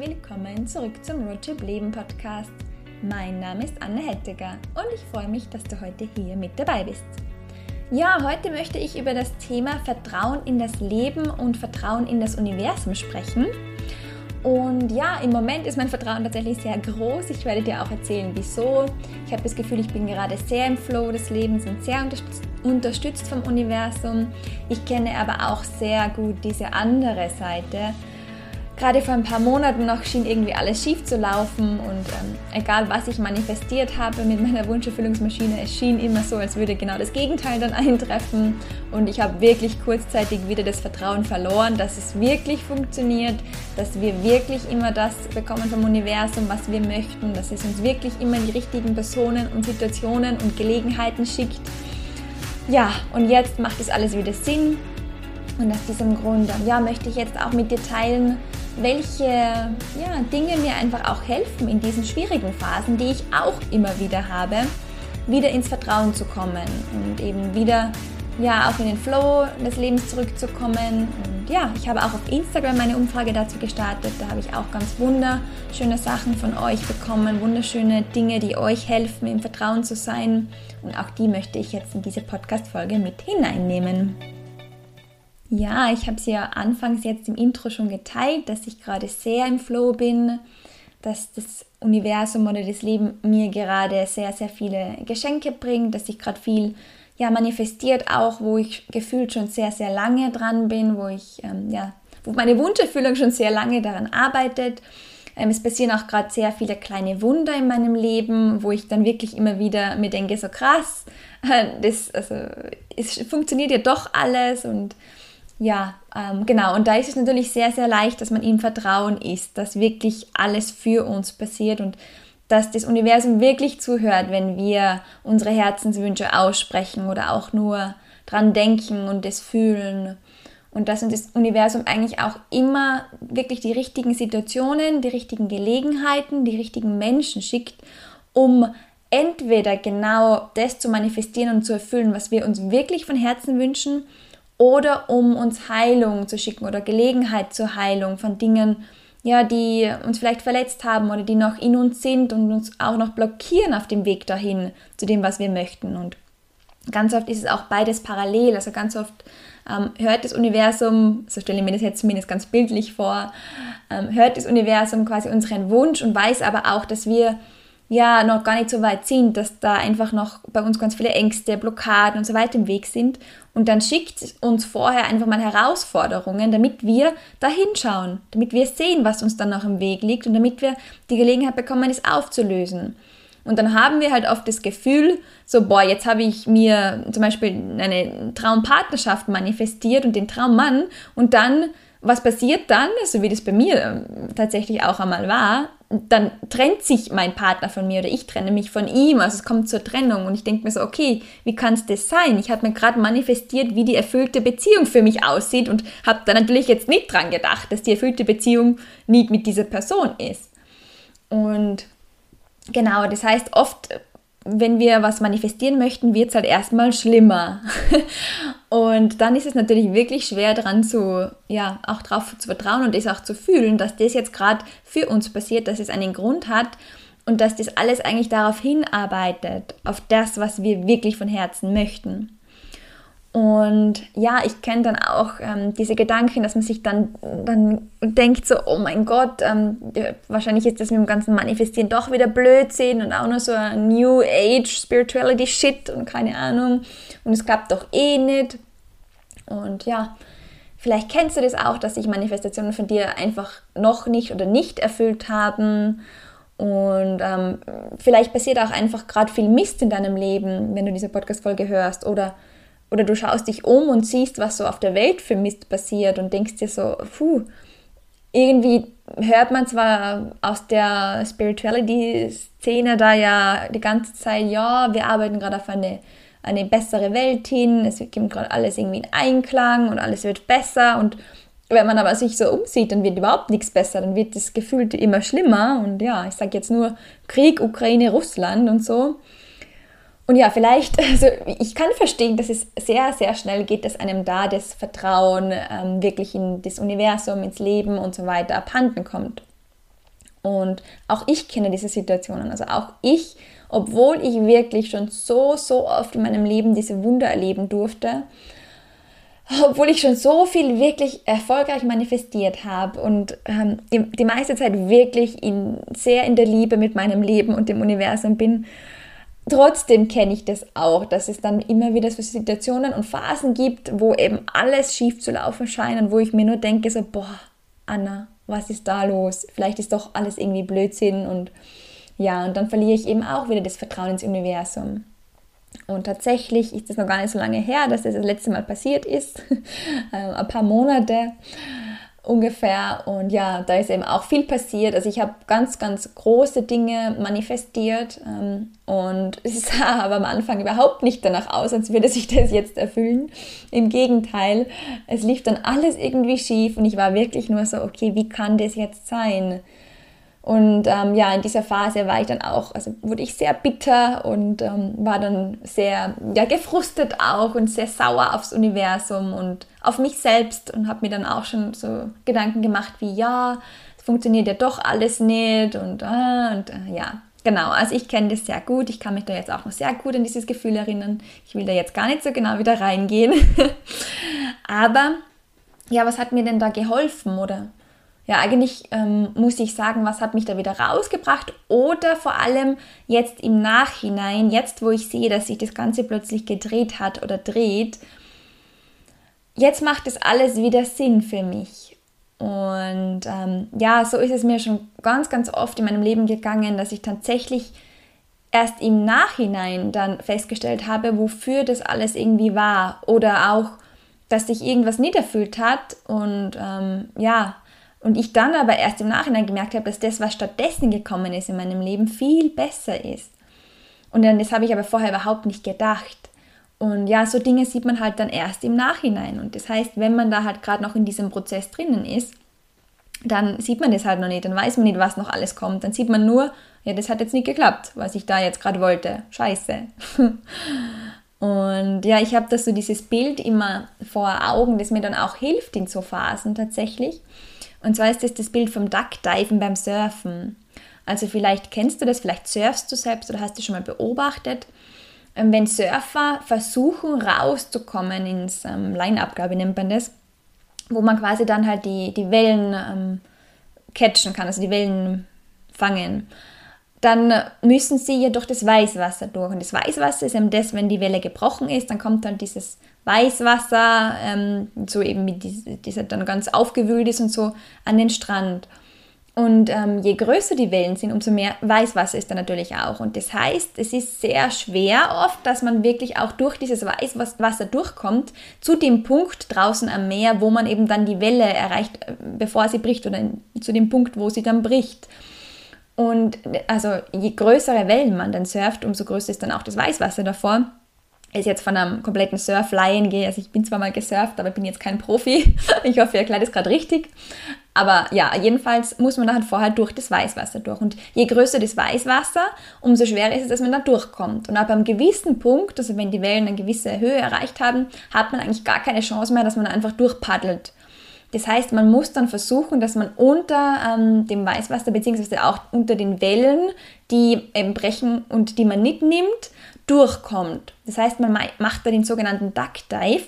willkommen zurück zum Roadtrip Leben Podcast. Mein Name ist Anne Hettiger und ich freue mich, dass du heute hier mit dabei bist. Ja, heute möchte ich über das Thema Vertrauen in das Leben und Vertrauen in das Universum sprechen. Und ja, im Moment ist mein Vertrauen tatsächlich sehr groß. Ich werde dir auch erzählen, wieso. Ich habe das Gefühl, ich bin gerade sehr im Flow des Lebens und sehr unterstützt vom Universum. Ich kenne aber auch sehr gut diese andere Seite Gerade vor ein paar Monaten noch schien irgendwie alles schief zu laufen und ähm, egal was ich manifestiert habe mit meiner Wunscherfüllungsmaschine, es schien immer so, als würde genau das Gegenteil dann eintreffen und ich habe wirklich kurzzeitig wieder das Vertrauen verloren, dass es wirklich funktioniert, dass wir wirklich immer das bekommen vom Universum, was wir möchten, dass es uns wirklich immer die richtigen Personen und Situationen und Gelegenheiten schickt. Ja, und jetzt macht es alles wieder Sinn und aus diesem Grund ja, möchte ich jetzt auch mit dir teilen, welche ja, Dinge mir einfach auch helfen in diesen schwierigen Phasen, die ich auch immer wieder habe, wieder ins Vertrauen zu kommen und eben wieder ja auch in den Flow des Lebens zurückzukommen. Und ja, ich habe auch auf Instagram eine Umfrage dazu gestartet. Da habe ich auch ganz wunderschöne Sachen von euch bekommen, wunderschöne Dinge, die euch helfen, im Vertrauen zu sein. Und auch die möchte ich jetzt in diese Podcast-Folge mit hineinnehmen. Ja, ich habe es ja anfangs jetzt im Intro schon geteilt, dass ich gerade sehr im Flow bin, dass das Universum oder das Leben mir gerade sehr, sehr viele Geschenke bringt, dass sich gerade viel ja, manifestiert auch, wo ich gefühlt schon sehr, sehr lange dran bin, wo ich, ähm, ja, wo meine Wunscherfüllung schon sehr lange daran arbeitet. Ähm, es passieren auch gerade sehr viele kleine Wunder in meinem Leben, wo ich dann wirklich immer wieder mir denke, so krass, das, also, es funktioniert ja doch alles und ja, ähm, genau. Und da ist es natürlich sehr, sehr leicht, dass man ihm Vertrauen ist, dass wirklich alles für uns passiert und dass das Universum wirklich zuhört, wenn wir unsere Herzenswünsche aussprechen oder auch nur dran denken und es fühlen. Und dass uns das Universum eigentlich auch immer wirklich die richtigen Situationen, die richtigen Gelegenheiten, die richtigen Menschen schickt, um entweder genau das zu manifestieren und zu erfüllen, was wir uns wirklich von Herzen wünschen, oder um uns Heilung zu schicken oder Gelegenheit zur Heilung von Dingen, ja, die uns vielleicht verletzt haben oder die noch in uns sind und uns auch noch blockieren auf dem Weg dahin zu dem, was wir möchten. Und ganz oft ist es auch beides parallel. Also ganz oft ähm, hört das Universum, so stelle ich mir das jetzt zumindest ganz bildlich vor, ähm, hört das Universum quasi unseren Wunsch und weiß aber auch, dass wir ja noch gar nicht so weit sind, dass da einfach noch bei uns ganz viele Ängste, Blockaden und so weiter im Weg sind. Und dann schickt uns vorher einfach mal Herausforderungen, damit wir da hinschauen, damit wir sehen, was uns dann noch im Weg liegt und damit wir die Gelegenheit bekommen, es aufzulösen. Und dann haben wir halt oft das Gefühl, so, boah, jetzt habe ich mir zum Beispiel eine Traumpartnerschaft manifestiert und den Traummann und dann was passiert dann, so wie das bei mir ähm, tatsächlich auch einmal war, dann trennt sich mein Partner von mir oder ich trenne mich von ihm, also es kommt zur Trennung und ich denke mir so, okay, wie kann es das sein? Ich habe mir gerade manifestiert, wie die erfüllte Beziehung für mich aussieht und habe da natürlich jetzt nicht dran gedacht, dass die erfüllte Beziehung nicht mit dieser Person ist. Und genau, das heißt, oft wenn wir was manifestieren möchten, wird es halt erstmal schlimmer. und dann ist es natürlich wirklich schwer daran zu, ja, auch darauf zu vertrauen und es auch zu fühlen, dass das jetzt gerade für uns passiert, dass es einen Grund hat und dass das alles eigentlich darauf hinarbeitet, auf das, was wir wirklich von Herzen möchten. Und ja, ich kenne dann auch ähm, diese Gedanken, dass man sich dann, dann denkt so, oh mein Gott, ähm, wahrscheinlich ist das mit dem ganzen Manifestieren doch wieder Blödsinn und auch nur so ein New Age Spirituality Shit und keine Ahnung. Und es klappt doch eh nicht. Und ja, vielleicht kennst du das auch, dass sich Manifestationen von dir einfach noch nicht oder nicht erfüllt haben. Und ähm, vielleicht passiert auch einfach gerade viel Mist in deinem Leben, wenn du diese Podcast-Folge hörst. Oder oder du schaust dich um und siehst, was so auf der Welt für Mist passiert und denkst dir so, puh, irgendwie hört man zwar aus der Spirituality-Szene da ja die ganze Zeit, ja, wir arbeiten gerade auf eine, eine bessere Welt hin, es kommt gerade alles irgendwie in Einklang und alles wird besser und wenn man aber sich so umsieht, dann wird überhaupt nichts besser, dann wird das Gefühl immer schlimmer und ja, ich sage jetzt nur Krieg, Ukraine, Russland und so. Und ja, vielleicht, also ich kann verstehen, dass es sehr, sehr schnell geht, dass einem da das Vertrauen ähm, wirklich in das Universum, ins Leben und so weiter abhanden kommt. Und auch ich kenne diese Situationen. Also auch ich, obwohl ich wirklich schon so, so oft in meinem Leben diese Wunder erleben durfte, obwohl ich schon so viel wirklich erfolgreich manifestiert habe und ähm, die, die, meiste Zeit wirklich in, sehr in der Liebe mit meinem Leben und dem Universum bin, trotzdem kenne ich das auch, dass es dann immer wieder so Situationen und Phasen gibt, wo eben alles schief zu laufen scheint und wo ich mir nur denke, so, boah, Anna, was ist da los? Vielleicht ist doch alles irgendwie Blödsinn und ja, und dann verliere ich eben auch wieder das Vertrauen ins Universum. Und tatsächlich ist es noch gar nicht so lange her, dass das das letzte Mal passiert ist. Ähm, ein paar Monate ungefähr. Und ja, da ist eben auch viel passiert. Also ich habe ganz, ganz große Dinge manifestiert. Ähm, und es sah aber am Anfang überhaupt nicht danach aus, als würde sich das jetzt erfüllen. Im Gegenteil, es lief dann alles irgendwie schief und ich war wirklich nur so, okay, wie kann das jetzt sein? Und ähm, ja, in dieser Phase war ich dann auch, also wurde ich sehr bitter und ähm, war dann sehr ja, gefrustet auch und sehr sauer aufs Universum und auf mich selbst und habe mir dann auch schon so Gedanken gemacht wie, ja, es funktioniert ja doch alles nicht und, äh, und äh, ja, genau. Also ich kenne das sehr gut. Ich kann mich da jetzt auch noch sehr gut an dieses Gefühl erinnern. Ich will da jetzt gar nicht so genau wieder reingehen. Aber ja, was hat mir denn da geholfen oder ja, eigentlich ähm, muss ich sagen, was hat mich da wieder rausgebracht oder vor allem jetzt im Nachhinein, jetzt wo ich sehe, dass sich das Ganze plötzlich gedreht hat oder dreht, jetzt macht es alles wieder Sinn für mich. Und ähm, ja, so ist es mir schon ganz, ganz oft in meinem Leben gegangen, dass ich tatsächlich erst im Nachhinein dann festgestellt habe, wofür das alles irgendwie war oder auch, dass sich irgendwas nicht erfüllt hat und ähm, ja, und ich dann aber erst im Nachhinein gemerkt habe, dass das, was stattdessen gekommen ist in meinem Leben, viel besser ist. Und dann, das habe ich aber vorher überhaupt nicht gedacht. Und ja, so Dinge sieht man halt dann erst im Nachhinein. Und das heißt, wenn man da halt gerade noch in diesem Prozess drinnen ist, dann sieht man das halt noch nicht, dann weiß man nicht, was noch alles kommt. Dann sieht man nur, ja, das hat jetzt nicht geklappt, was ich da jetzt gerade wollte. Scheiße. Und ja, ich habe da so dieses Bild immer vor Augen, das mir dann auch hilft in so Phasen tatsächlich. Und zwar ist das das Bild vom Duckdiven beim Surfen. Also vielleicht kennst du das, vielleicht surfst du selbst oder hast du schon mal beobachtet. Ähm, wenn Surfer versuchen rauszukommen ins ähm, ich, nennt man das, wo man quasi dann halt die, die Wellen ähm, catchen kann, also die Wellen fangen dann müssen sie ja durch das Weißwasser durch. Und das Weißwasser ist eben das, wenn die Welle gebrochen ist, dann kommt dann dieses Weißwasser, ähm, so eben mit dieser, dieser dann ganz aufgewühlt ist und so, an den Strand. Und ähm, je größer die Wellen sind, umso mehr Weißwasser ist da natürlich auch. Und das heißt, es ist sehr schwer oft, dass man wirklich auch durch dieses Weißwasser durchkommt, zu dem Punkt draußen am Meer, wo man eben dann die Welle erreicht, äh, bevor sie bricht, oder zu dem Punkt, wo sie dann bricht. Und also je größere Wellen man dann surft, umso größer ist dann auch das Weißwasser davor. Ist jetzt von einem kompletten Surflaien gehe, also ich bin zwar mal gesurft, aber bin jetzt kein Profi. Ich hoffe, ihr erklärt es gerade richtig. Aber ja, jedenfalls muss man da halt vorher durch das Weißwasser durch. Und je größer das Weißwasser, umso schwerer ist es, dass man da durchkommt. Und ab einem gewissen Punkt, also wenn die Wellen eine gewisse Höhe erreicht haben, hat man eigentlich gar keine Chance mehr, dass man einfach durchpaddelt. Das heißt, man muss dann versuchen, dass man unter ähm, dem Weißwasser beziehungsweise auch unter den Wellen, die ähm, brechen und die man nicht nimmt, durchkommt. Das heißt, man macht da den sogenannten Duck Dive.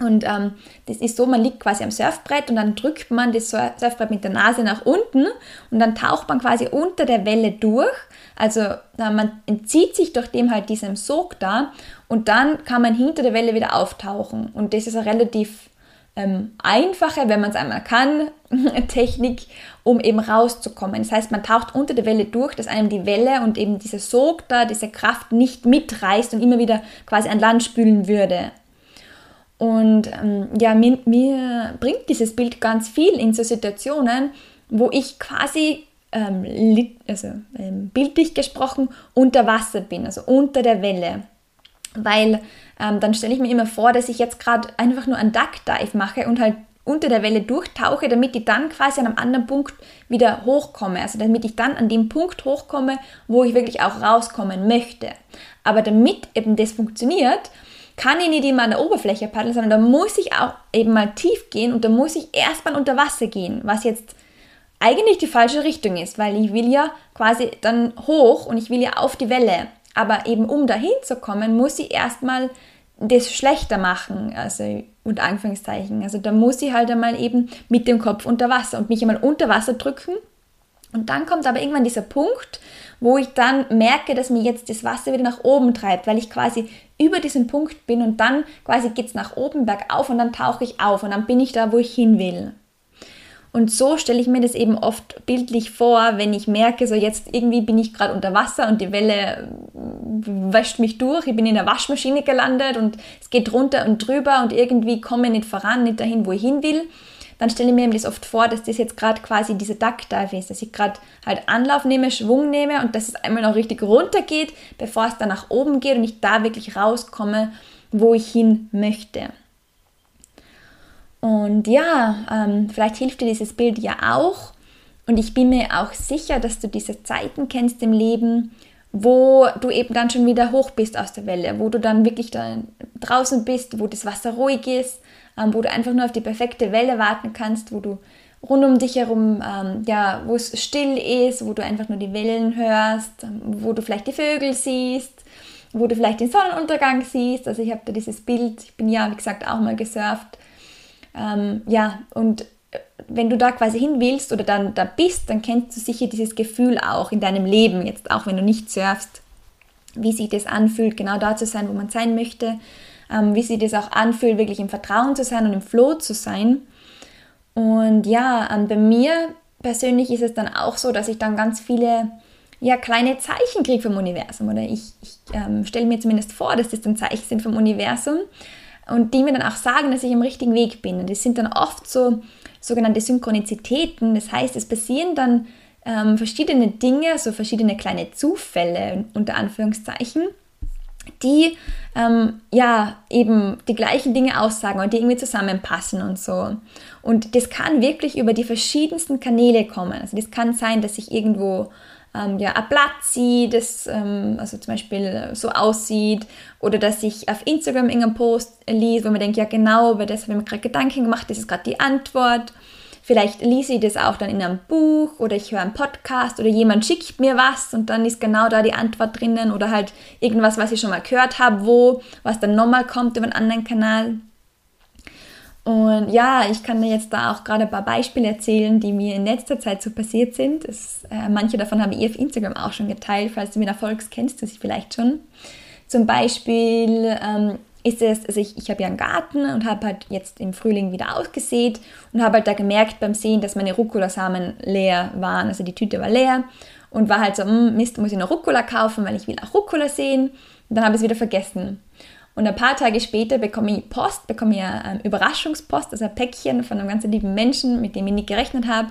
Und ähm, das ist so, man liegt quasi am Surfbrett und dann drückt man das Surfbrett mit der Nase nach unten und dann taucht man quasi unter der Welle durch. Also man entzieht sich durch dem halt diesem Sog da und dann kann man hinter der Welle wieder auftauchen. Und das ist eine relativ ähm, einfache, wenn man es einmal kann, Technik, um eben rauszukommen. Das heißt, man taucht unter der Welle durch, dass einem die Welle und eben dieser Sog da, diese Kraft nicht mitreißt und immer wieder quasi an Land spülen würde. Und ähm, ja, mir, mir, bringt dieses Bild ganz viel in so Situationen, wo ich quasi ähm, also, ähm, bildlich gesprochen unter Wasser bin, also unter der Welle. Weil ähm, dann stelle ich mir immer vor, dass ich jetzt gerade einfach nur einen Duck Dive mache und halt unter der Welle durchtauche, damit ich dann quasi an einem anderen Punkt wieder hochkomme. Also damit ich dann an dem Punkt hochkomme, wo ich wirklich auch rauskommen möchte. Aber damit eben das funktioniert, kann ich nicht immer an der Oberfläche paddeln, sondern da muss ich auch eben mal tief gehen und da muss ich erstmal unter Wasser gehen, was jetzt eigentlich die falsche Richtung ist, weil ich will ja quasi dann hoch und ich will ja auf die Welle. Aber eben um dahin zu kommen, muss ich erstmal das schlechter machen, also unter Anführungszeichen. Also da muss ich halt einmal eben mit dem Kopf unter Wasser und mich einmal unter Wasser drücken. Und dann kommt aber irgendwann dieser Punkt, wo ich dann merke, dass mir jetzt das Wasser wieder nach oben treibt, weil ich quasi über diesen Punkt bin und dann quasi geht es nach oben bergauf und dann tauche ich auf und dann bin ich da, wo ich hin will. Und so stelle ich mir das eben oft bildlich vor, wenn ich merke, so jetzt irgendwie bin ich gerade unter Wasser und die Welle äh, wäscht mich durch, ich bin in der Waschmaschine gelandet und es geht runter und drüber und irgendwie komme ich nicht voran, nicht dahin, wo ich hin will. Dann stelle ich mir das oft vor, dass das jetzt gerade quasi diese Duckdive ist, dass ich gerade halt Anlauf nehme, Schwung nehme und dass es einmal noch richtig runter geht, bevor es dann nach oben geht und ich da wirklich rauskomme, wo ich hin möchte. Und ja, ähm, vielleicht hilft dir dieses Bild ja auch. Und ich bin mir auch sicher, dass du diese Zeiten kennst im Leben, wo du eben dann schon wieder hoch bist aus der Welle, wo du dann wirklich dann draußen bist, wo das Wasser ruhig ist, ähm, wo du einfach nur auf die perfekte Welle warten kannst, wo du rund um dich herum, ähm, ja, wo es still ist, wo du einfach nur die Wellen hörst, ähm, wo du vielleicht die Vögel siehst, wo du vielleicht den Sonnenuntergang siehst. Also ich habe da dieses Bild, ich bin ja, wie gesagt, auch mal gesurft ähm, ja, und äh, wenn du da quasi hin willst oder dann da bist, dann kennst du sicher dieses Gefühl auch in deinem Leben, jetzt auch wenn du nicht surfst, wie sich das anfühlt, genau da zu sein, wo man sein möchte, ähm, wie sich das auch anfühlt, wirklich im Vertrauen zu sein und im Flow zu sein. Und ja, ähm, bei mir persönlich ist es dann auch so, dass ich dann ganz viele ja, kleine Zeichen kriege vom Universum. Oder ich, ich ähm, stelle mir zumindest vor, dass das dann Zeichen sind vom Universum und die mir dann auch sagen, dass ich im richtigen Weg bin. Und das sind dann oft so sogenannte Synchronizitäten. Das heißt, es passieren dann ähm, verschiedene Dinge, so verschiedene kleine Zufälle unter Anführungszeichen, die ähm, ja eben die gleichen Dinge aussagen und die irgendwie zusammenpassen und so. Und das kann wirklich über die verschiedensten Kanäle kommen. Also das kann sein, dass ich irgendwo ähm, ja, ein Blatt sieht, das ähm, also zum Beispiel so aussieht, oder dass ich auf Instagram irgendeinen Post liest, wo man denkt, ja genau, über das habe ich mir gerade Gedanken gemacht, das ist gerade die Antwort. Vielleicht lese ich das auch dann in einem Buch oder ich höre einen Podcast oder jemand schickt mir was und dann ist genau da die Antwort drinnen oder halt irgendwas, was ich schon mal gehört habe, wo, was dann nochmal kommt über einen anderen Kanal. Und ja, ich kann dir jetzt da auch gerade ein paar Beispiele erzählen, die mir in letzter Zeit so passiert sind. Das, äh, manche davon habe ich auf Instagram auch schon geteilt, falls du mir da folgst, kennst du sie vielleicht schon. Zum Beispiel ähm, ist es, also ich, ich habe ja einen Garten und habe halt jetzt im Frühling wieder ausgesät und habe halt da gemerkt beim Sehen, dass meine Rucola-Samen leer waren. Also die Tüte war leer und war halt so, hm, Mist, muss ich noch Rucola kaufen, weil ich will auch Rucola sehen. Und dann habe ich es wieder vergessen. Und ein paar Tage später bekomme ich Post, bekomme ich eine Überraschungspost, also ein Päckchen von einem ganz lieben Menschen, mit dem ich nicht gerechnet habe.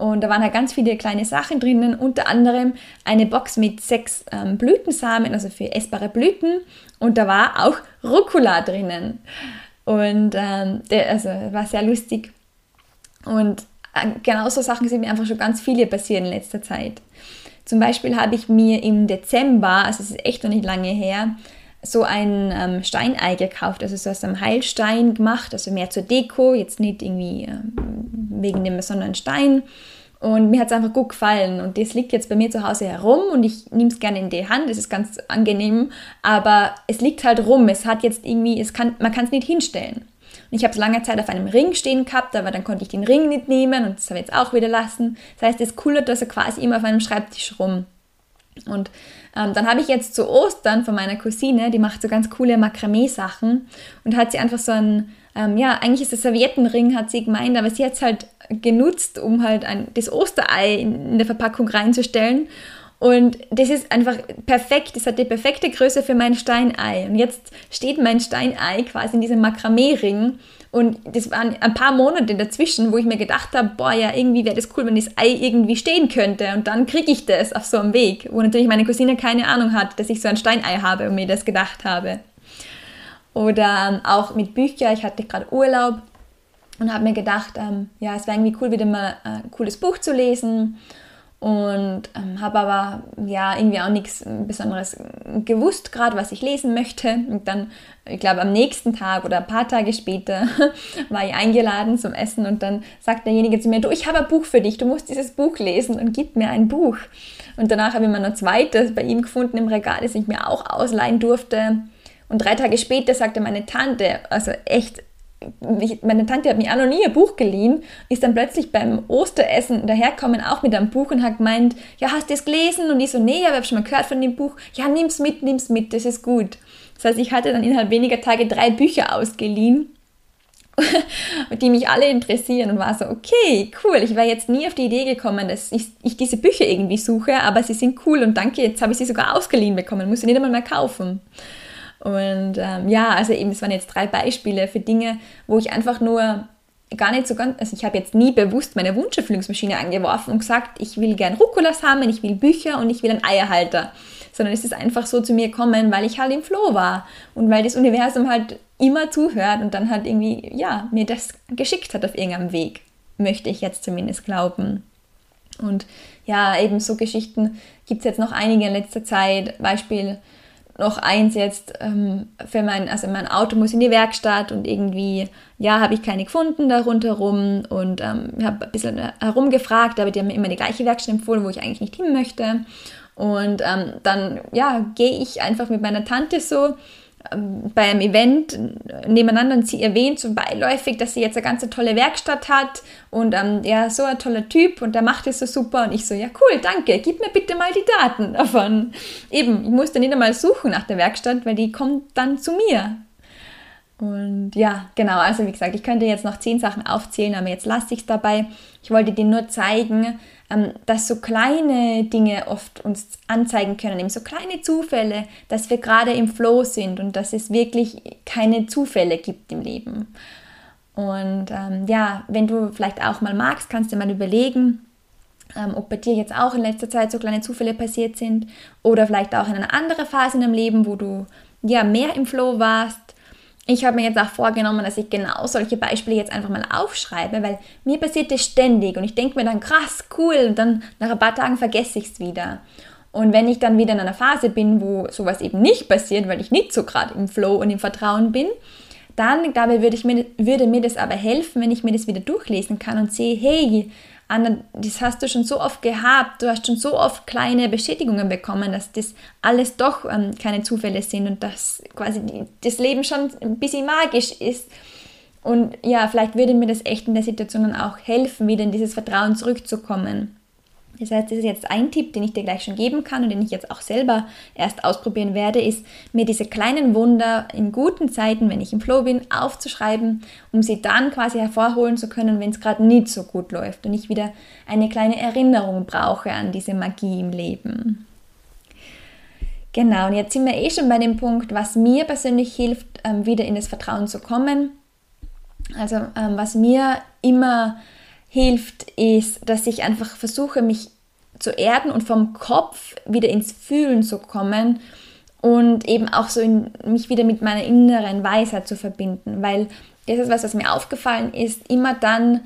Und da waren halt ganz viele kleine Sachen drinnen, unter anderem eine Box mit sechs ähm, Blütensamen, also für essbare Blüten. Und da war auch Rucola drinnen. Und ähm, der, also war sehr lustig. Und äh, genauso Sachen sind mir einfach schon ganz viele passiert in letzter Zeit. Zum Beispiel habe ich mir im Dezember, also es ist echt noch nicht lange her, so ein ähm, Steinei gekauft, also so aus einem Heilstein gemacht, also mehr zur Deko, jetzt nicht irgendwie äh, wegen dem besonderen Stein. Und mir hat es einfach gut gefallen und das liegt jetzt bei mir zu Hause herum und ich nehme es gerne in die Hand, das ist ganz angenehm, aber es liegt halt rum, es hat jetzt irgendwie, es kann, man kann es nicht hinstellen. Und ich habe es lange Zeit auf einem Ring stehen gehabt, aber dann konnte ich den Ring nicht nehmen und das habe ich jetzt auch wieder lassen. Das heißt, es kullert also quasi immer auf einem Schreibtisch rum. Und ähm, dann habe ich jetzt zu Ostern von meiner Cousine, die macht so ganz coole Makramee-Sachen und hat sie einfach so ein, ähm, ja, eigentlich ist das Serviettenring, hat sie gemeint, aber sie hat es halt genutzt, um halt ein, das Osterei in, in der Verpackung reinzustellen. Und das ist einfach perfekt, das hat die perfekte Größe für mein Steinei. Und jetzt steht mein Steinei quasi in diesem Makramee-Ring und das waren ein paar Monate dazwischen, wo ich mir gedacht habe, boah, ja, irgendwie wäre das cool, wenn das Ei irgendwie stehen könnte. Und dann kriege ich das auf so einem Weg, wo natürlich meine Cousine keine Ahnung hat, dass ich so ein Steinei habe und mir das gedacht habe. Oder ähm, auch mit Büchern. Ich hatte gerade Urlaub und habe mir gedacht, ähm, ja, es wäre irgendwie cool, wieder mal ein cooles Buch zu lesen. und ähm, habe aber ja irgendwie auch nichts Besonderes gewusst, gerade was ich lesen möchte. Und dann, ich glaube, am nächsten Tag oder ein paar Tage später war ich eingeladen zum Essen und dann sagt derjenige zu mir, du, ich habe ein Buch für dich, du musst dieses Buch lesen und gib mir ein Buch. Und danach habe ich mir noch zweites bei ihm gefunden im Regal, das ich mir auch ausleihen durfte. Und drei Tage später sagte meine Tante, also echt meine Tante hat mir auch noch nie ein Buch geliehen, ist dann plötzlich beim Osteressen daherkommen, auch mit einem Buch und hat gemeint, ja, hast du es gelesen? Und ich so, nee, aber ich habe schon mal gehört von dem Buch. Ja, nimm's mit, nimm's mit, das ist gut. Das heißt, ich hatte dann innerhalb weniger Tage drei Bücher ausgeliehen, die mich alle interessieren und war so, okay, cool, ich wäre jetzt nie auf die Idee gekommen, dass ich, ich, diese Bücher irgendwie suche, aber sie sind cool und danke, jetzt habe ich sie sogar ausgeliehen bekommen, muss sie nicht einmal mehr kaufen. Und ähm, ja, also eben, es waren jetzt drei Beispiele für Dinge, wo ich einfach nur gar nicht so ganz, also ich habe jetzt nie bewusst meine Wunscherfüllungsmaschine angeworfen und gesagt, ich will gern Rucolas haben, ich will Bücher und ich will einen Eierhalter. Sondern es ist einfach so zu mir gekommen, weil ich halt im Flow war und weil das Universum halt immer zuhört und dann halt irgendwie, ja, mir das geschickt hat auf irgendeinem Weg. Möchte ich jetzt zumindest glauben. Und ja, eben so Geschichten gibt es jetzt noch einige in letzter Zeit. Beispiel, noch eins jetzt ähm, für mein, also mein Auto muss in die Werkstatt und irgendwie, ja, habe ich keine gefunden da rundherum und ähm, habe ein bisschen herumgefragt, aber die haben mir immer die gleiche Werkstatt empfohlen, wo ich eigentlich nicht hin möchte. Und ähm, dann, ja, gehe ich einfach mit meiner Tante so bei einem Event nebeneinander und sie erwähnt so beiläufig, dass sie jetzt eine ganz tolle Werkstatt hat und ähm, ja, so ein toller Typ und der macht es so super und ich so, ja cool, danke, gib mir bitte mal die Daten davon. Eben, ich musste nicht einmal suchen nach der Werkstatt, weil die kommt dann zu mir. Und ja, genau, also wie gesagt, ich könnte jetzt noch zehn Sachen aufzählen, aber jetzt lasse ich es dabei. Ich wollte dir nur zeigen, ähm, dass so kleine Dinge oft uns anzeigen können, eben so kleine Zufälle, dass wir gerade im Flow sind und dass es wirklich keine Zufälle gibt im Leben. Und ähm, ja, wenn du vielleicht auch mal magst, kannst du mal überlegen, ähm, ob bei dir jetzt auch in letzter Zeit so kleine Zufälle passiert sind oder vielleicht auch in einer anderen Phase in deinem Leben, wo du ja mehr im Flow warst ich habe mir jetzt auch vorgenommen, dass ich genau solche Beispiele jetzt einfach mal aufschreibe, weil mir passiert das ständig und ich denke mir dann, krass, cool, und dann nach ein paar Tagen vergesse ich es wieder. Und wenn ich dann wieder in einer Phase bin, wo sowas eben nicht passiert, weil ich nicht so gerade im Flow und im Vertrauen bin, dann glaube ich, würde, ich mir, würde mir das aber helfen, wenn ich mir das wieder durchlesen kann und sehe, hey, Anna, das hast du schon so oft gehabt, du hast schon so oft kleine Bestätigungen bekommen, dass das alles doch ähm, keine Zufälle sind und dass quasi die, das Leben schon ein bisschen magisch ist. Und ja, vielleicht würde mir das echt in der Situation dann auch helfen, wieder in dieses Vertrauen zurückzukommen. Das heißt, das ist jetzt ein Tipp, den ich dir gleich schon geben kann und den ich jetzt auch selber erst ausprobieren werde, ist mir diese kleinen Wunder in guten Zeiten, wenn ich im Flow bin, aufzuschreiben, um sie dann quasi hervorholen zu können, wenn es gerade nicht so gut läuft und ich wieder eine kleine Erinnerung brauche an diese Magie im Leben. Genau, und jetzt sind wir eh schon bei dem Punkt, was mir persönlich hilft, ähm, wieder in das Vertrauen zu kommen. Also ähm, was mir immer hilft, ist, dass ich einfach versuche, mich zu erden und vom Kopf wieder ins Fühlen zu kommen und eben auch so in, mich wieder mit meiner inneren Weisheit zu verbinden, weil das ist was, was mir aufgefallen ist, immer dann,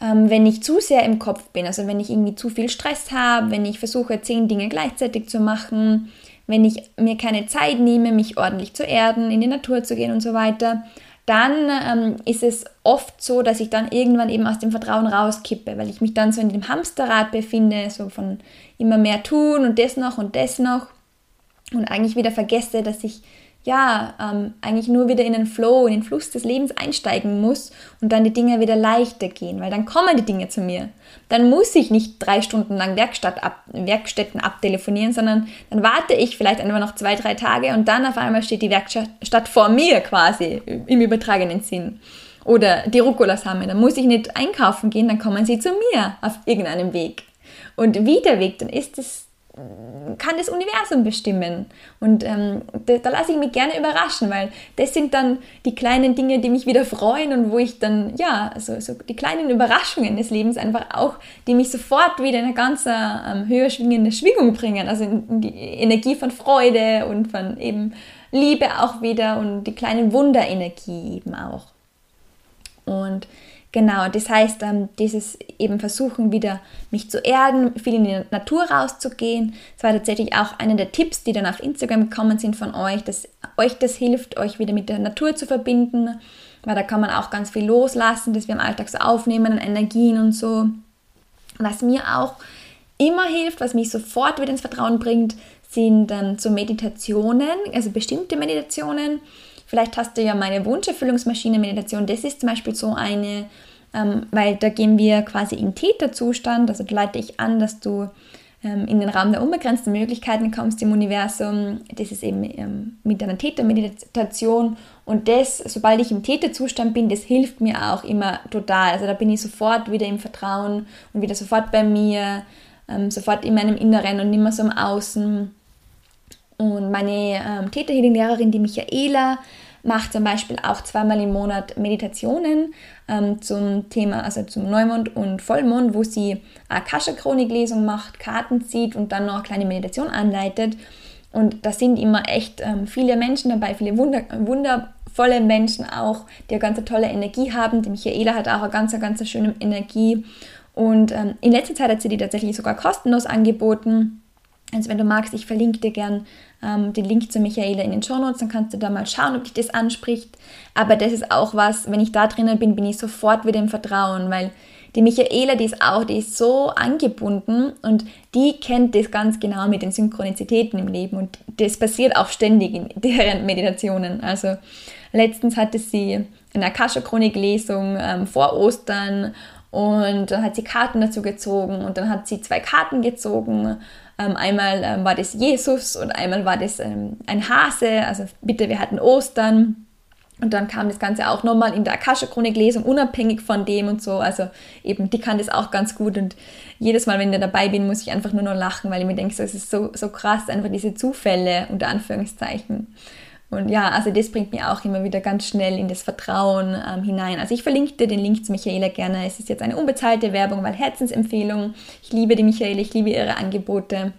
ähm, wenn ich zu sehr im Kopf bin, also wenn ich irgendwie zu viel Stress habe, wenn ich versuche, zehn Dinge gleichzeitig zu machen, wenn ich mir keine Zeit nehme, mich ordentlich zu erden, in die Natur zu gehen und so weiter, dann ähm, ist es oft so, dass ich dann irgendwann eben aus dem Vertrauen rauskippe, weil ich mich dann so in dem Hamsterrad befinde, so von immer mehr tun und das noch und das noch und eigentlich wieder vergesse, dass ich ja, ähm, eigentlich nur wieder in den Flow, in den Fluss des Lebens einsteigen muss und dann die Dinge wieder leichter gehen, weil dann kommen die Dinge zu mir. Dann muss ich nicht drei Stunden lang Werkstatt ab, Werkstätten abtelefonieren, sondern dann warte ich vielleicht einfach noch zwei, drei Tage und dann auf einmal steht die Werkstatt vor mir quasi im übertragenen Sinn. Oder die Rucolas haben wir, dann muss ich nicht einkaufen gehen, dann kommen sie zu mir auf irgendeinem Weg. Und wie der Weg dann ist, das kann das Universum bestimmen. Und ähm, da, da lasse ich mich gerne überraschen, weil das sind dann die kleinen Dinge, die mich wieder freuen und wo ich dann, ja, also so die kleinen Überraschungen des Lebens einfach auch, die mich sofort wieder in eine ganz ähm, höher schwingende Schwingung bringen, also in, in die Energie von Freude und von eben Liebe auch wieder und die kleinen Wunderenergie eben auch. Und Genau, das heißt, ähm, dieses eben versuchen, wieder mich zu erden, viel in die Natur rauszugehen. Das war tatsächlich auch einer der Tipps, die dann auf Instagram gekommen sind von euch, dass euch das hilft, euch wieder mit der Natur zu verbinden, weil da kann man auch ganz viel loslassen, das wir im Alltag so aufnehmen an Energien und so. Was mir auch immer hilft, was mich sofort wieder ins Vertrauen bringt, sind dann so Meditationen, also bestimmte Meditationen. Vielleicht hast du ja meine Wunscherfüllungsmaschine-Meditation, das ist zum Beispiel so eine, ähm, weil da gehen wir quasi in Täterzustand, also da leite ich an, dass du ähm, in den Raum der unbegrenzten Möglichkeiten kommst im Universum. Das ist eben ähm, mit einer Tätermeditation und das, sobald ich im Täterzustand bin, das hilft mir auch immer total. Also da bin ich sofort wieder im Vertrauen und wieder sofort bei mir, ähm, sofort in meinem Inneren und nicht mehr so im Außen. Und meine ähm, Theta Lehrerin, die Michaela, macht zum Beispiel auch zweimal im Monat Meditationen ähm, zum Thema, also zum Neumond und Vollmond, wo sie Akasha-Chronik-Lesung macht, Karten zieht und dann noch eine kleine Meditation anleitet. Und da sind immer echt ähm, viele Menschen dabei, viele Wunder, wundervolle Menschen auch, die eine ganz tolle Energie haben. Die Michaela hat auch eine ganz, ganz schöne Energie. Und ähm, in letzter Zeit hat sie die tatsächlich sogar kostenlos angeboten. Also wenn du magst, ich verlinke dir gern ähm, den Link zu Michaela in den Show Notes, dann kannst du da mal schauen, ob dich das anspricht. Aber das ist auch was, wenn ich da drinnen bin, bin ich sofort wieder im Vertrauen, weil die Michaela, die ist auch, die ist so angebunden und die kennt das ganz genau mit den Synchronizitäten im Leben und das passiert auch ständig in deren Meditationen. Also letztens hatte sie eine Akasha-Chronik-Lesung ähm, vor Ostern und dann hat sie Karten dazu gezogen und dann hat sie zwei Karten gezogen. Ähm, einmal ähm, war das Jesus und einmal war das ähm, ein Hase. Also bitte, wir hatten Ostern. Und dann kam das Ganze auch nochmal in der Akasha-Chronik-Lesung, unabhängig von dem und so. Also eben, die kann das auch ganz gut. Und jedes Mal, wenn ich dabei bin, muss ich einfach nur noch lachen, weil ich mir denke, so, es ist so, so krass, einfach diese Zufälle, unter Anführungszeichen. Und ja, also das bringt mir auch immer wieder ganz schnell in das Vertrauen ähm, hinein. Also ich verlinke dir den Link zu Michaela gerne. Es ist jetzt eine unbezahlte Werbung, weil Herzensempfehlung. Ich liebe die Michaela, ich liebe ihre Angebote.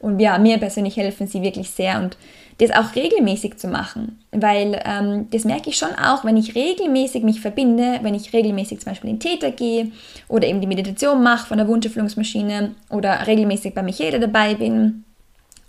Und ja, mir persönlich helfen sie wirklich sehr und das auch regelmäßig zu machen, weil ähm, das merke ich schon auch, wenn ich regelmäßig mich verbinde, wenn ich regelmäßig zum Beispiel in Täter gehe oder eben die Meditation mache von der Wunscherfüllungsmaschine oder regelmäßig bei Michaela dabei bin,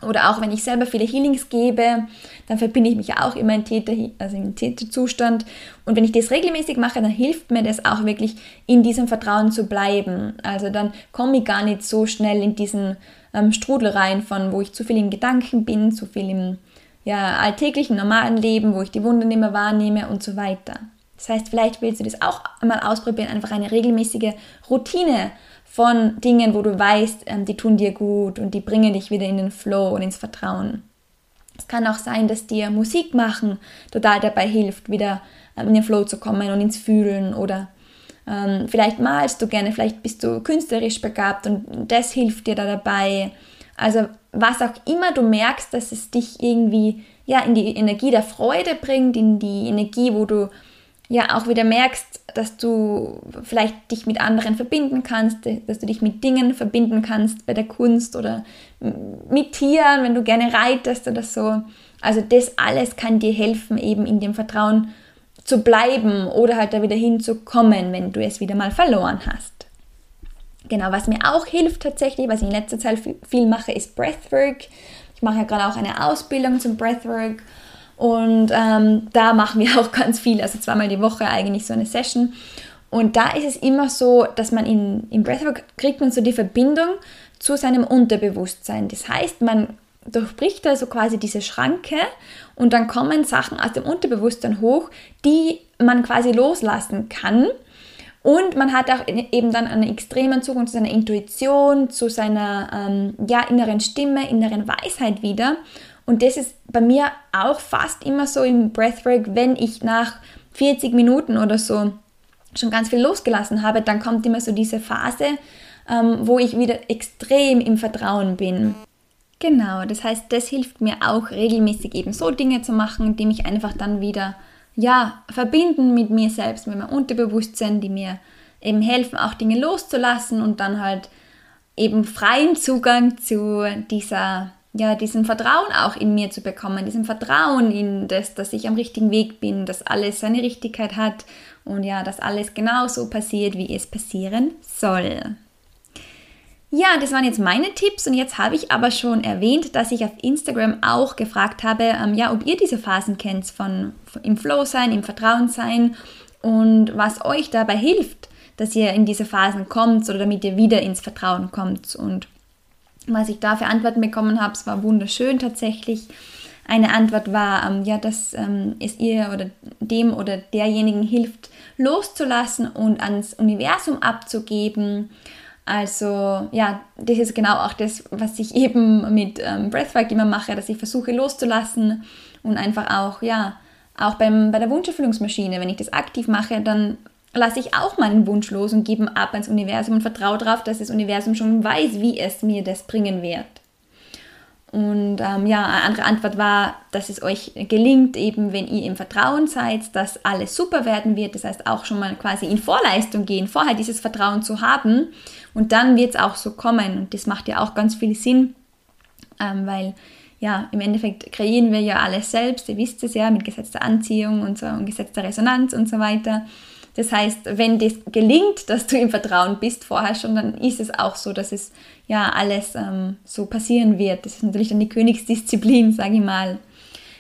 oder auch wenn ich selber viele Healings gebe, dann verbinde ich mich auch immer in Täter, also im Täterzustand. Und wenn ich das regelmäßig mache, dann hilft mir das auch wirklich, in diesem Vertrauen zu bleiben. Also dann komme ich gar nicht so schnell in diesen ähm, Strudel rein von, wo ich zu viel in Gedanken bin, zu viel im ja, alltäglichen, normalen Leben, wo ich die Wunder nicht mehr wahrnehme und so weiter. Das heißt, vielleicht willst du das auch einmal ausprobieren, einfach eine regelmäßige Routine von Dingen, wo du weißt, ähm, die tun dir gut und die bringen dich wieder in den Flow und ins Vertrauen. Es kann auch sein, dass dir Musik machen total dabei hilft, wieder ähm, in den Flow zu kommen und ins Fühlen oder ähm, vielleicht malst du gerne, vielleicht bist du künstlerisch begabt und das hilft dir da dabei. Also was auch immer du merkst, dass es dich irgendwie ja in die Energie der Freude bringt, in die Energie, wo du ja auch wieder merkst, dass du vielleicht dich mit anderen verbinden kannst, dass du dich mit Dingen verbinden kannst bei der Kunst oder mit Tieren, wenn du gerne reitest oder so. Also das alles kann dir helfen, eben in dem Vertrauen zu bleiben oder halt da wieder hinzukommen, wenn du es wieder mal verloren hast. Genau, was mir auch hilft tatsächlich, was ich in letzter Zeit viel mache, ist Breathwork. Ich mache ja gerade auch eine Ausbildung zum Breathwork und ähm, da machen wir auch ganz viel, also zweimal die Woche eigentlich so eine Session. Und da ist es immer so, dass man in, im Breathwork kriegt man so die Verbindung zu seinem Unterbewusstsein. Das heißt, man durchbricht also quasi diese Schranke und dann kommen Sachen aus dem Unterbewusstsein hoch, die man quasi loslassen kann. Und man hat auch eben dann einen extremen Zugang zu seiner Intuition, zu seiner ähm, ja, inneren Stimme, inneren Weisheit wieder. Und das ist bei mir auch fast immer so im Breathwork, wenn ich nach 40 Minuten oder so schon ganz viel losgelassen habe, dann kommt immer so diese Phase, ähm, wo ich wieder extrem im Vertrauen bin. Genau, das heißt, das hilft mir auch regelmäßig eben so Dinge zu machen, die mich einfach dann wieder ja, verbinden mit mir selbst, mit meinem Unterbewusstsein, die mir eben helfen, auch Dinge loszulassen und dann halt eben freien Zugang zu dieser ja, diesen Vertrauen auch in mir zu bekommen, diesen Vertrauen in das, dass ich am richtigen Weg bin, dass alles seine Richtigkeit hat und ja, dass alles genau so passiert, wie es passieren soll. Ja, das waren jetzt meine Tipps und jetzt habe ich aber schon erwähnt, dass ich auf Instagram auch gefragt habe, ähm, ja, ob ihr diese Phasen kennt von, von im Flow sein, im Vertrauen sein und was euch dabei hilft, dass ihr in diese Phasen kommt oder damit ihr wieder ins Vertrauen kommt. Und was ich da für Antworten bekommen habe, es war wunderschön tatsächlich. Eine Antwort war, ähm, ja, dass ähm, es ihr oder dem oder derjenigen hilft, loszulassen und ans Universum abzugeben also ja, das ist genau auch das, was ich eben mit ähm, Breathwork immer mache, dass ich versuche loszulassen und einfach auch, ja, auch beim, bei der Wunscherfüllungsmaschine, wenn ich das aktiv mache, dann lasse ich auch meinen Wunsch los und gebe ab ans Universum und vertraue darauf, dass das Universum schon weiß, wie es mir das bringen wird. Und ähm, ja, eine andere Antwort war, dass es euch gelingt, eben wenn ihr im Vertrauen seid, dass alles super werden wird. Das heißt auch schon mal quasi in Vorleistung gehen, vorher dieses Vertrauen zu haben. Und dann wird es auch so kommen. Und das macht ja auch ganz viel Sinn, ähm, weil ja, im Endeffekt kreieren wir ja alles selbst. Ihr wisst es ja mit Gesetz der Anziehung und so und Gesetz Resonanz und so weiter. Das heißt, wenn das gelingt, dass du im Vertrauen bist vorher schon, dann ist es auch so, dass es ja alles ähm, so passieren wird. Das ist natürlich dann die Königsdisziplin, sage ich mal.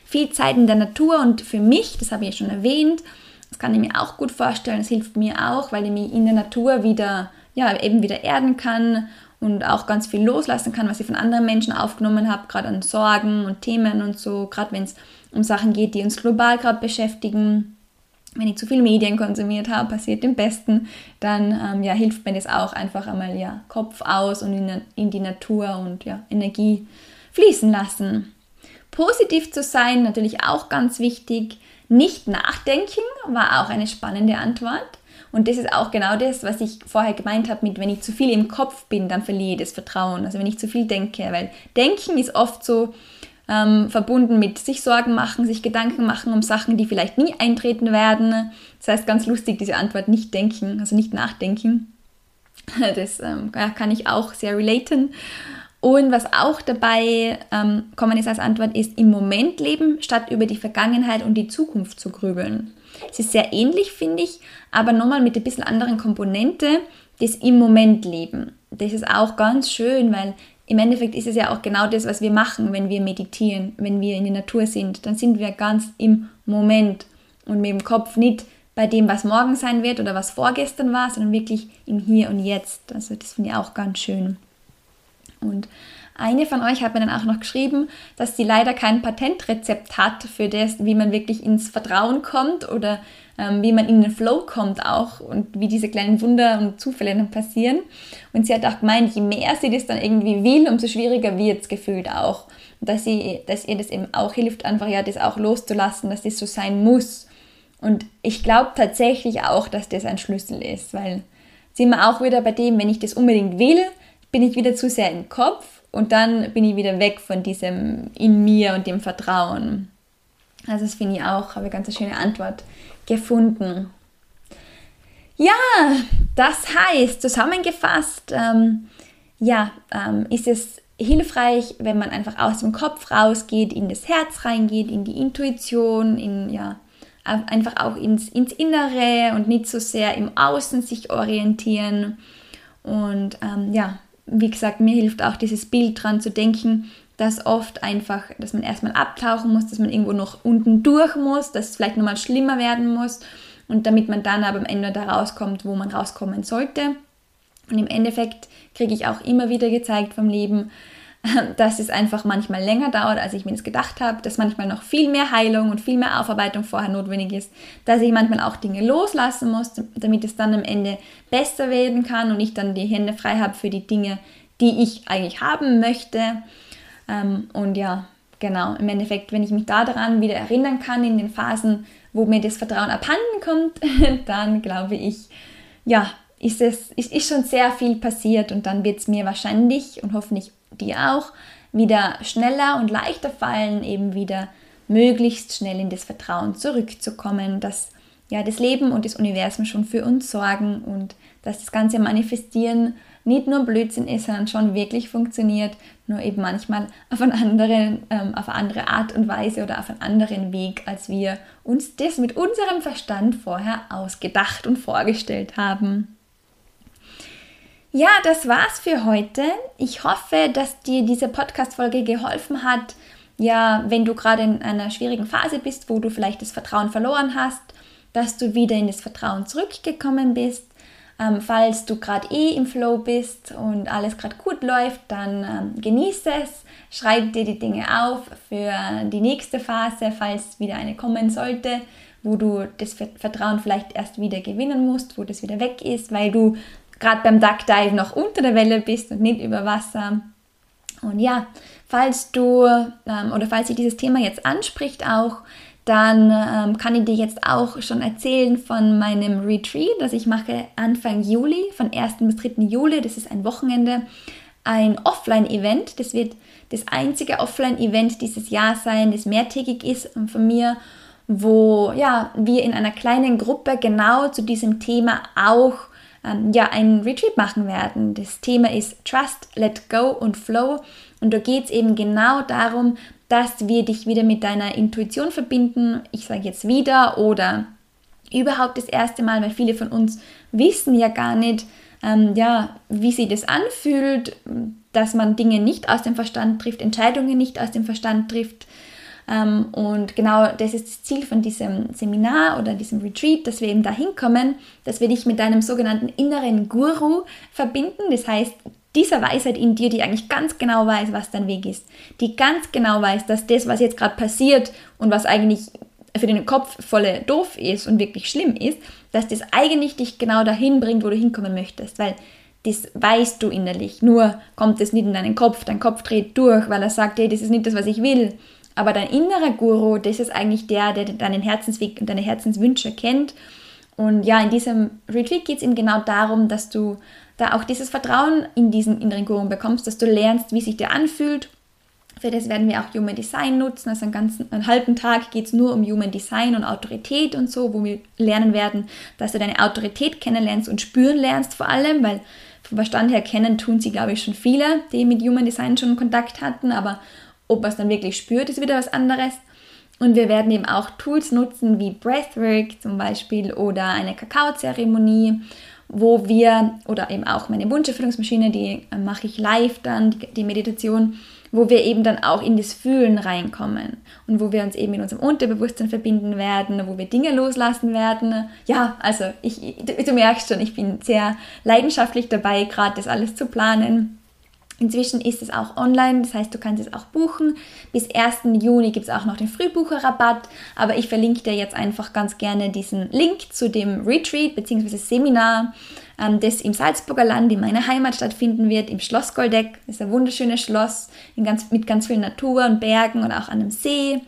Viel Zeit in der Natur und für mich, das habe ich ja schon erwähnt, das kann ich mir auch gut vorstellen, das hilft mir auch, weil ich mich in der Natur wieder, ja, eben wieder erden kann und auch ganz viel loslassen kann, was ich von anderen Menschen aufgenommen habe, gerade an Sorgen und Themen und so, gerade wenn es um Sachen geht, die uns global gerade beschäftigen wenn ich zu viel Medien konsumiert habe, passiert dem Besten, dann ähm, ja, hilft mir das auch einfach einmal ja, Kopf aus und in, in die Natur und ja, Energie fließen lassen. Positiv zu sein, natürlich auch ganz wichtig. Nicht nachdenken war auch eine spannende Antwort. Und das ist auch genau das, was ich vorher gemeint habe mit, wenn ich zu viel im Kopf bin, dann verliere ich das Vertrauen. Also wenn ich zu viel denke, weil Denken ist oft so, ähm, verbunden mit sich Sorgen machen, sich Gedanken machen um Sachen, die vielleicht nie eintreten werden. Das heißt, ganz lustig, diese Antwort nicht denken, also nicht nachdenken. Das ähm, kann ich auch sehr relaten. Und was auch dabei ähm, kommen ist als Antwort, ist im Moment leben, statt über die Vergangenheit und die Zukunft zu grübeln. Es ist sehr ähnlich, finde ich, aber nochmal mit ein bisschen anderen Komponente, das im Moment leben. Das ist auch ganz schön, weil im Endeffekt ist es ja auch genau das, was wir machen, wenn wir meditieren, wenn wir in der Natur sind. Dann sind wir ganz im Moment und mit dem Kopf nicht bei dem, was morgen sein wird oder was vorgestern war, sondern wirklich im Hier und Jetzt. Also das finde ich auch ganz schön. Und eine von euch hat mir dann auch noch geschrieben, dass sie leider kein Patentrezept hat für das, wie man wirklich ins Vertrauen kommt oder wie man in den Flow kommt auch und wie diese kleinen Wunder und Zufälle dann passieren. Und sie hat auch gemeint, je mehr sie das dann irgendwie will, umso schwieriger wird es gefühlt auch. Dass, sie, dass ihr das eben auch hilft, einfach ja das auch loszulassen, dass das so sein muss. Und ich glaube tatsächlich auch, dass das ein Schlüssel ist, weil sind wir auch wieder bei dem, wenn ich das unbedingt will, bin ich wieder zu sehr im Kopf und dann bin ich wieder weg von diesem in mir und dem Vertrauen. Also das finde ich auch, habe ich ganz eine schöne Antwort gefunden. Ja, das heißt, zusammengefasst, ähm, ja, ähm, ist es hilfreich, wenn man einfach aus dem Kopf rausgeht, in das Herz reingeht, in die Intuition, in, ja, einfach auch ins, ins Innere und nicht so sehr im Außen sich orientieren. Und ähm, ja, wie gesagt, mir hilft auch dieses Bild dran zu denken, dass oft einfach, dass man erstmal abtauchen muss, dass man irgendwo noch unten durch muss, dass es vielleicht nochmal schlimmer werden muss und damit man dann aber am Ende da rauskommt, wo man rauskommen sollte. Und im Endeffekt kriege ich auch immer wieder gezeigt vom Leben, dass es einfach manchmal länger dauert, als ich mir das gedacht habe, dass manchmal noch viel mehr Heilung und viel mehr Aufarbeitung vorher notwendig ist, dass ich manchmal auch Dinge loslassen muss, damit es dann am Ende besser werden kann und ich dann die Hände frei habe für die Dinge, die ich eigentlich haben möchte. Ähm, und ja, genau, im Endeffekt, wenn ich mich daran wieder erinnern kann in den Phasen, wo mir das Vertrauen abhanden kommt, dann glaube ich, ja, ist es ist, ist schon sehr viel passiert und dann wird es mir wahrscheinlich und hoffentlich dir auch wieder schneller und leichter fallen, eben wieder möglichst schnell in das Vertrauen zurückzukommen, dass ja das Leben und das Universum schon für uns sorgen und dass das ganze Manifestieren nicht nur Blödsinn ist, sondern schon wirklich funktioniert, nur eben manchmal auf, einen anderen, ähm, auf eine andere Art und Weise oder auf einen anderen Weg, als wir uns das mit unserem Verstand vorher ausgedacht und vorgestellt haben. Ja, das war's für heute. Ich hoffe, dass dir diese Podcast-Folge geholfen hat. Ja, wenn du gerade in einer schwierigen Phase bist, wo du vielleicht das Vertrauen verloren hast, dass du wieder in das Vertrauen zurückgekommen bist. Ähm, falls du gerade eh im Flow bist und alles gerade gut läuft, dann ähm, genieße es, schreib dir die Dinge auf für die nächste Phase, falls wieder eine kommen sollte, wo du das Vertrauen vielleicht erst wieder gewinnen musst, wo das wieder weg ist, weil du gerade beim Duck Dive noch unter der Welle bist und nicht über Wasser. Und ja, falls du ähm, oder falls sich dieses Thema jetzt anspricht auch, dann ähm, kann ich dir jetzt auch schon erzählen von meinem Retreat, das ich mache Anfang Juli, von 1. bis 3. Juli. Das ist ein Wochenende, ein Offline-Event. Das wird das einzige Offline-Event dieses Jahr sein, das mehrtägig ist von mir, wo ja, wir in einer kleinen Gruppe genau zu diesem Thema auch ähm, ja, einen Retreat machen werden. Das Thema ist Trust, Let Go und Flow. Und da geht es eben genau darum, dass wir dich wieder mit deiner Intuition verbinden. Ich sage jetzt wieder oder überhaupt das erste Mal, weil viele von uns wissen ja gar nicht, ähm, ja, wie sich das anfühlt, dass man Dinge nicht aus dem Verstand trifft, Entscheidungen nicht aus dem Verstand trifft, ähm, und genau das ist das Ziel von diesem Seminar oder diesem Retreat, dass wir eben dahin kommen, dass wir dich mit deinem sogenannten inneren Guru verbinden. Das heißt, dieser Weisheit in dir, die eigentlich ganz genau weiß, was dein Weg ist, die ganz genau weiß, dass das, was jetzt gerade passiert und was eigentlich für den Kopf volle doof ist und wirklich schlimm ist, dass das eigentlich dich genau dahin bringt, wo du hinkommen möchtest, weil das weißt du innerlich. Nur kommt es nicht in deinen Kopf, dein Kopf dreht durch, weil er sagt, hey, das ist nicht das, was ich will. Aber dein innerer Guru, das ist eigentlich der, der deinen Herzensweg und deine Herzenswünsche kennt. Und ja, in diesem Retreat geht es eben genau darum, dass du da auch dieses Vertrauen in diesen inneren Guru bekommst, dass du lernst, wie sich der anfühlt. Für das werden wir auch Human Design nutzen. Also einen ganzen einen halben Tag geht es nur um Human Design und Autorität und so, wo wir lernen werden, dass du deine Autorität kennenlernst und spüren lernst vor allem, weil vom Verstand her kennen tun sie, glaube ich, schon viele, die mit Human Design schon Kontakt hatten, aber ob man es dann wirklich spürt, ist wieder was anderes. Und wir werden eben auch Tools nutzen wie Breathwork zum Beispiel oder eine Kakaozeremonie, wo wir, oder eben auch meine Wunscherfüllungsmaschine, die äh, mache ich live dann, die, die Meditation, wo wir eben dann auch in das Fühlen reinkommen und wo wir uns eben in unserem Unterbewusstsein verbinden werden, wo wir Dinge loslassen werden. Ja, also ich, du merkst schon, ich bin sehr leidenschaftlich dabei, gerade das alles zu planen Inzwischen ist es auch online, das heißt, du kannst es auch buchen. Bis 1. Juni gibt es auch noch den Frühbucherrabatt, aber ich verlinke dir jetzt einfach ganz gerne diesen Link zu dem Retreat bzw. Seminar, ähm, das im Salzburger Land, in meiner Heimat stattfinden wird, im Schloss Goldeck. Das ist ein wunderschönes Schloss ganz, mit ganz viel Natur und Bergen und auch an einem See.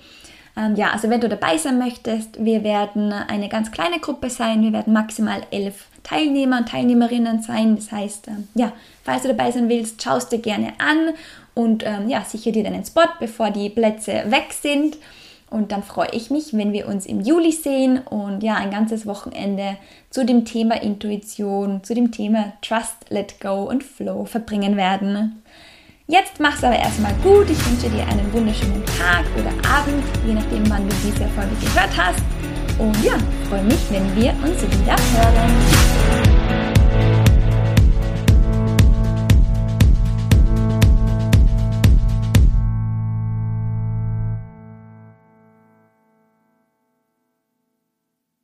Ähm, ja, also wenn du dabei sein möchtest, wir werden eine ganz kleine Gruppe sein, wir werden maximal elf Teilnehmer und Teilnehmerinnen sein. Das heißt, ähm, ja, falls du dabei sein willst, schaust dir gerne an und ähm, ja, sicher dir deinen Spot, bevor die Plätze weg sind. Und dann freue ich mich, wenn wir uns im Juli sehen und ja, ein ganzes Wochenende zu dem Thema Intuition, zu dem Thema Trust, Let Go und Flow verbringen werden. Jetzt mach's aber erstmal gut. Ich wünsche dir einen wunderschönen Tag oder Abend, je nachdem, wann du diese Folge gehört hast. Und ja, freue mich, wenn wir uns wieder hören.